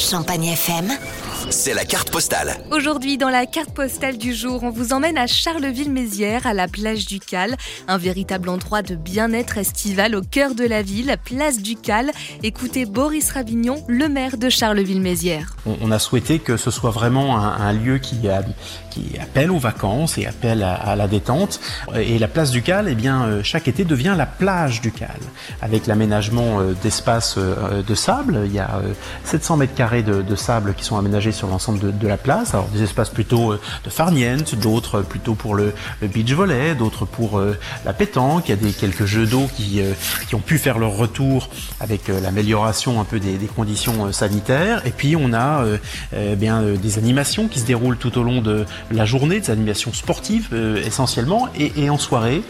Champagne FM, c'est la carte postale. Aujourd'hui, dans la carte postale du jour, on vous emmène à Charleville-Mézières, à la plage du Cal, un véritable endroit de bien-être estival au cœur de la ville, place du Cal. Écoutez Boris Ravignon, le maire de Charleville-Mézières. On, a souhaité que ce soit vraiment un, lieu qui, qui, appelle aux vacances et appelle à, la détente. Et la place du Cal, eh bien, euh, chaque été devient la plage du Cal, avec l'aménagement euh, d'espaces euh, de sable. Il y a 700 mètres carrés de, sable qui sont aménagés sur l'ensemble de, la place. Alors des espaces plutôt euh, de farniente, d'autres plutôt pour le, beach volley, d'autres pour euh, la pétanque. Il y a des quelques jeux d'eau qui, euh, ont pu faire leur retour avec l'amélioration un peu des, conditions sanitaires. Et puis on a bien des animations qui se déroulent tout au long de la journée, des animations sportives essentiellement, et en soirée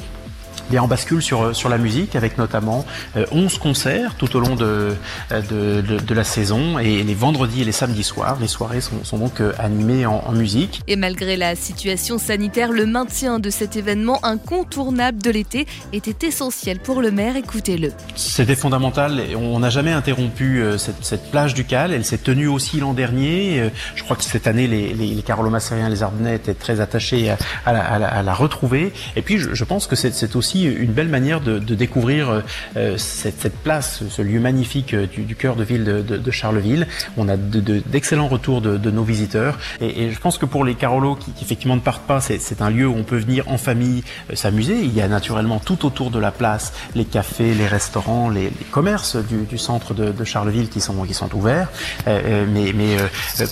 on bascule sur, sur la musique avec notamment 11 euh, concerts tout au long de, de, de, la saison et les vendredis et les samedis soirs, les soirées sont, sont donc euh, animées en, en, musique. Et malgré la situation sanitaire, le maintien de cet événement incontournable de l'été était essentiel pour le maire. Écoutez-le. C'était fondamental. On n'a jamais interrompu euh, cette, cette, plage du Cal. Elle s'est tenue aussi l'an dernier. Je crois que cette année, les, les, les Carolo-Massériens, les Ardennais étaient très attachés à, à, la, à, la, retrouver. Et puis, je, je pense que c'est aussi une belle manière de, découvrir euh, cette, place, ce lieu magnifique euh, du, cœur de ville de, Charleville. On a d'excellents retours de, nos visiteurs et, je pense que pour les Carolos qui, effectivement ne partent pas, c'est un lieu où on peut venir en famille euh, s'amuser. Il y a naturellement tout autour de la place les cafés, les restaurants, les, commerces du, centre de, Charleville qui sont, ouverts. mais, mais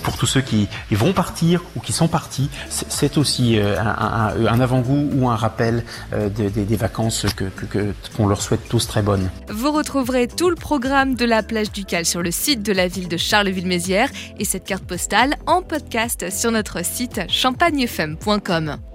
pour tous ceux qui vont partir ou qui sont partis, c'est aussi un, avant-goût ou un rappel des vacances leur souhaite tous très bonnes. Vous retrouverez tout le programme de la plage du Cal sur le site de la ville de Charleville-Mézières et cette carte postale en podcast sur notre site champagnefm.com.